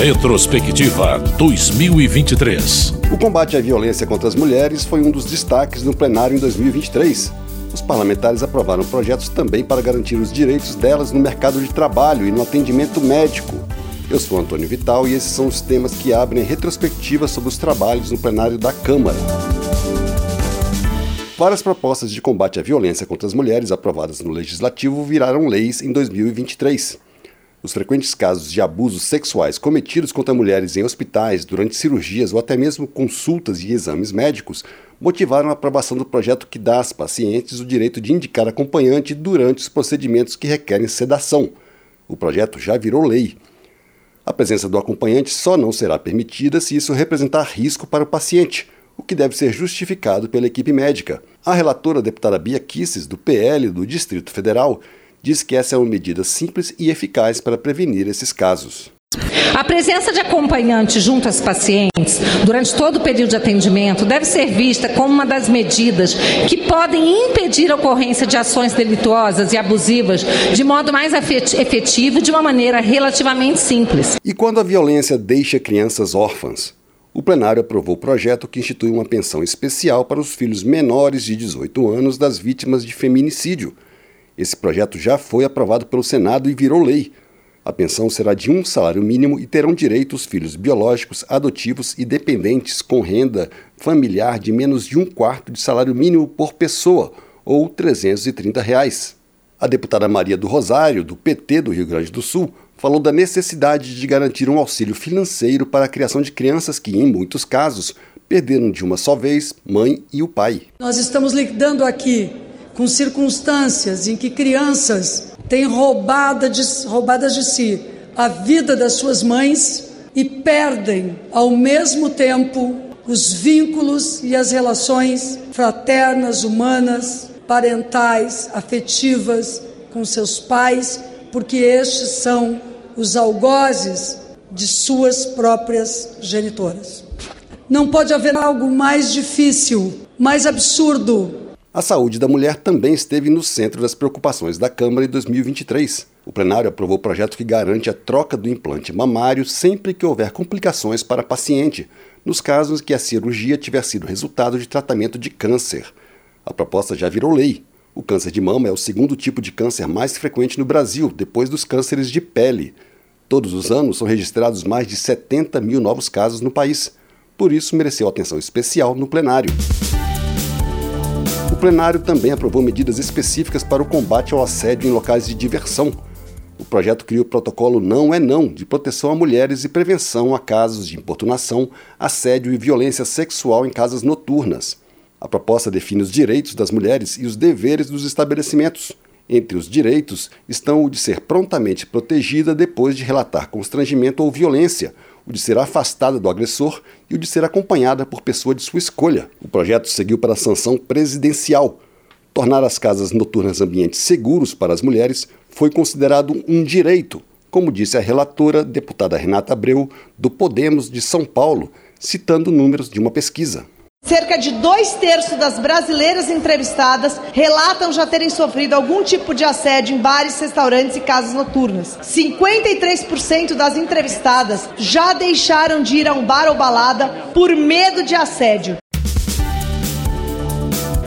Retrospectiva 2023. O combate à violência contra as mulheres foi um dos destaques no plenário em 2023. Os parlamentares aprovaram projetos também para garantir os direitos delas no mercado de trabalho e no atendimento médico. Eu sou Antônio Vital e esses são os temas que abrem a retrospectiva sobre os trabalhos no plenário da Câmara. Várias propostas de combate à violência contra as mulheres aprovadas no Legislativo viraram leis em 2023. Os frequentes casos de abusos sexuais cometidos contra mulheres em hospitais, durante cirurgias ou até mesmo consultas e exames médicos motivaram a aprovação do projeto que dá às pacientes o direito de indicar acompanhante durante os procedimentos que requerem sedação. O projeto já virou lei. A presença do acompanhante só não será permitida se isso representar risco para o paciente, o que deve ser justificado pela equipe médica. A relatora a deputada Bia Kisses, do PL do Distrito Federal, diz que essa é uma medida simples e eficaz para prevenir esses casos. A presença de acompanhante junto às pacientes durante todo o período de atendimento deve ser vista como uma das medidas que podem impedir a ocorrência de ações delituosas e abusivas de modo mais efetivo e de uma maneira relativamente simples. E quando a violência deixa crianças órfãs? O plenário aprovou o projeto que institui uma pensão especial para os filhos menores de 18 anos das vítimas de feminicídio. Esse projeto já foi aprovado pelo Senado e virou lei. A pensão será de um salário mínimo e terão direito os filhos biológicos, adotivos e dependentes com renda familiar de menos de um quarto de salário mínimo por pessoa, ou 330 reais. A deputada Maria do Rosário, do PT do Rio Grande do Sul, falou da necessidade de garantir um auxílio financeiro para a criação de crianças que, em muitos casos, perderam de uma só vez mãe e o pai. Nós estamos lidando aqui com circunstâncias em que crianças têm roubada de, roubadas de si a vida das suas mães e perdem, ao mesmo tempo, os vínculos e as relações fraternas, humanas, parentais, afetivas com seus pais, porque estes são os algozes de suas próprias genitoras. Não pode haver algo mais difícil, mais absurdo a saúde da mulher também esteve no centro das preocupações da Câmara em 2023. O plenário aprovou o projeto que garante a troca do implante mamário sempre que houver complicações para a paciente, nos casos que a cirurgia tiver sido resultado de tratamento de câncer. A proposta já virou lei. O câncer de mama é o segundo tipo de câncer mais frequente no Brasil, depois dos cânceres de pele. Todos os anos são registrados mais de 70 mil novos casos no país. Por isso, mereceu atenção especial no plenário plenário também aprovou medidas específicas para o combate ao assédio em locais de diversão. O projeto cria o protocolo Não é Não de proteção a mulheres e prevenção a casos de importunação, assédio e violência sexual em casas noturnas. A proposta define os direitos das mulheres e os deveres dos estabelecimentos. Entre os direitos estão o de ser prontamente protegida depois de relatar constrangimento ou violência, o de ser afastada do agressor e o de ser acompanhada por pessoa de sua escolha. O projeto seguiu para a sanção presidencial. Tornar as casas noturnas ambientes seguros para as mulheres foi considerado um direito, como disse a relatora, deputada Renata Abreu, do Podemos de São Paulo, citando números de uma pesquisa. Cerca de dois terços das brasileiras entrevistadas relatam já terem sofrido algum tipo de assédio em bares, restaurantes e casas noturnas. 53% das entrevistadas já deixaram de ir a um bar ou balada por medo de assédio.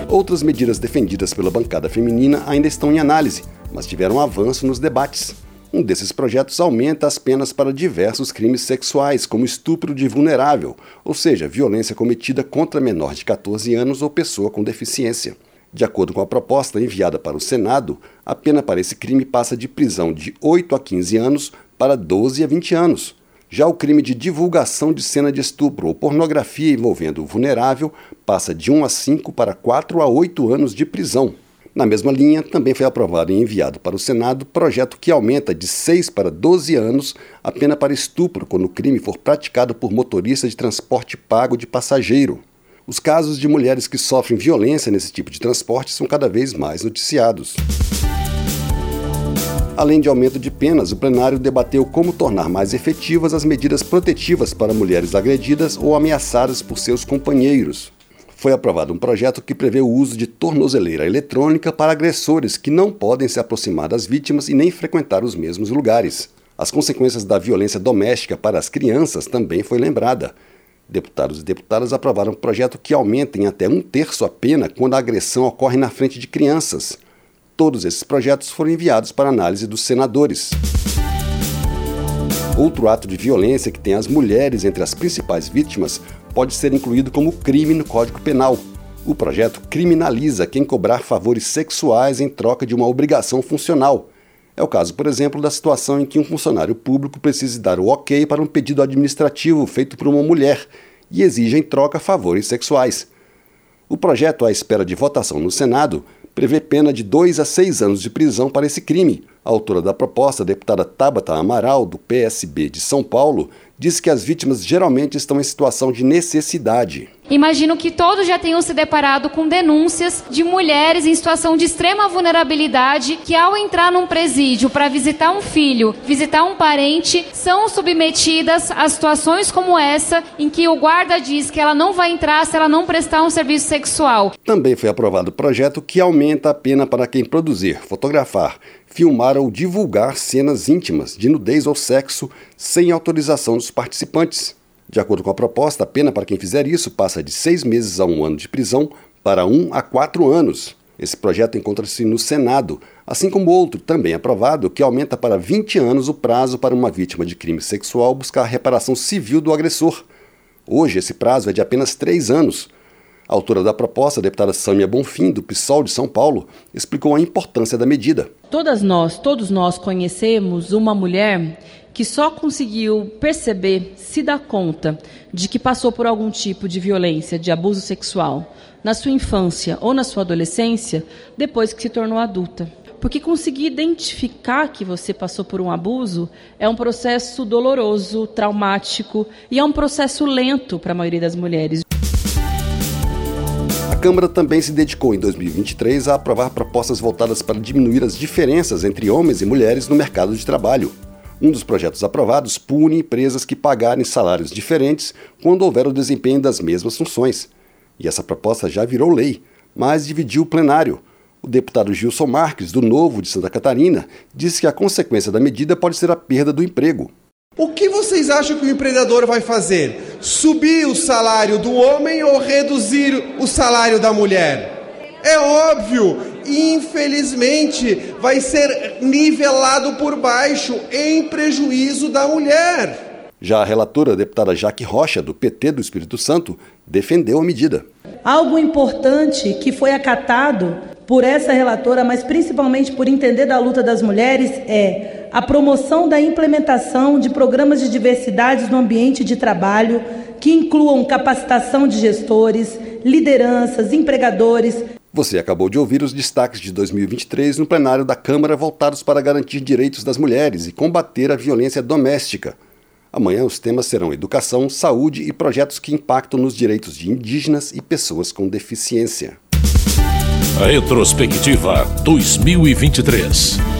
Outras medidas defendidas pela bancada feminina ainda estão em análise, mas tiveram avanço nos debates. Um desses projetos aumenta as penas para diversos crimes sexuais, como estupro de vulnerável, ou seja, violência cometida contra menor de 14 anos ou pessoa com deficiência. De acordo com a proposta enviada para o Senado, a pena para esse crime passa de prisão de 8 a 15 anos para 12 a 20 anos. Já o crime de divulgação de cena de estupro ou pornografia envolvendo o vulnerável passa de 1 a 5 para 4 a 8 anos de prisão. Na mesma linha, também foi aprovado e enviado para o Senado projeto que aumenta de 6 para 12 anos a pena para estupro quando o crime for praticado por motorista de transporte pago de passageiro. Os casos de mulheres que sofrem violência nesse tipo de transporte são cada vez mais noticiados. Além de aumento de penas, o plenário debateu como tornar mais efetivas as medidas protetivas para mulheres agredidas ou ameaçadas por seus companheiros foi aprovado um projeto que prevê o uso de tornozeleira eletrônica para agressores que não podem se aproximar das vítimas e nem frequentar os mesmos lugares. As consequências da violência doméstica para as crianças também foi lembrada. Deputados e deputadas aprovaram um projeto que aumenta em até um terço a pena quando a agressão ocorre na frente de crianças. Todos esses projetos foram enviados para análise dos senadores. Outro ato de violência que tem as mulheres entre as principais vítimas pode ser incluído como crime no Código Penal. O projeto criminaliza quem cobrar favores sexuais em troca de uma obrigação funcional. É o caso, por exemplo, da situação em que um funcionário público precise dar o ok para um pedido administrativo feito por uma mulher e exige em troca favores sexuais. O projeto, à espera de votação no Senado, prevê pena de dois a seis anos de prisão para esse crime. A autora da proposta, a deputada Tabata Amaral, do PSB de São Paulo, disse que as vítimas geralmente estão em situação de necessidade. Imagino que todos já tenham se deparado com denúncias de mulheres em situação de extrema vulnerabilidade que, ao entrar num presídio para visitar um filho, visitar um parente, são submetidas a situações como essa, em que o guarda diz que ela não vai entrar se ela não prestar um serviço sexual. Também foi aprovado o projeto que aumenta a pena para quem produzir, fotografar, filmar ou divulgar cenas íntimas de nudez ou sexo sem autorização dos participantes. De acordo com a proposta, a pena para quem fizer isso passa de seis meses a um ano de prisão para um a quatro anos. Esse projeto encontra-se no Senado, assim como outro, também aprovado, que aumenta para 20 anos o prazo para uma vítima de crime sexual buscar reparação civil do agressor. Hoje, esse prazo é de apenas três anos. A autora da proposta, a deputada Sâmia Bonfim, do PSOL de São Paulo, explicou a importância da medida. Todas nós, todos nós conhecemos uma mulher que só conseguiu perceber, se dar conta de que passou por algum tipo de violência, de abuso sexual, na sua infância ou na sua adolescência, depois que se tornou adulta. Porque conseguir identificar que você passou por um abuso é um processo doloroso, traumático e é um processo lento para a maioria das mulheres. A Câmara também se dedicou em 2023 a aprovar propostas voltadas para diminuir as diferenças entre homens e mulheres no mercado de trabalho. Um dos projetos aprovados pune empresas que pagarem salários diferentes quando houver o desempenho das mesmas funções. E essa proposta já virou lei, mas dividiu o plenário. O deputado Gilson Marques, do Novo de Santa Catarina, disse que a consequência da medida pode ser a perda do emprego. O que vocês acham que o empreendedor vai fazer? Subir o salário do homem ou reduzir o salário da mulher? É óbvio, infelizmente, vai ser nivelado por baixo em prejuízo da mulher. Já a relatora, a deputada Jaque Rocha, do PT do Espírito Santo, defendeu a medida. Algo importante que foi acatado por essa relatora, mas principalmente por entender da luta das mulheres, é a promoção da implementação de programas de diversidade no ambiente de trabalho que incluam capacitação de gestores, lideranças, empregadores, você acabou de ouvir os destaques de 2023 no plenário da Câmara voltados para garantir direitos das mulheres e combater a violência doméstica. Amanhã os temas serão educação, saúde e projetos que impactam nos direitos de indígenas e pessoas com deficiência. Retrospectiva 2023.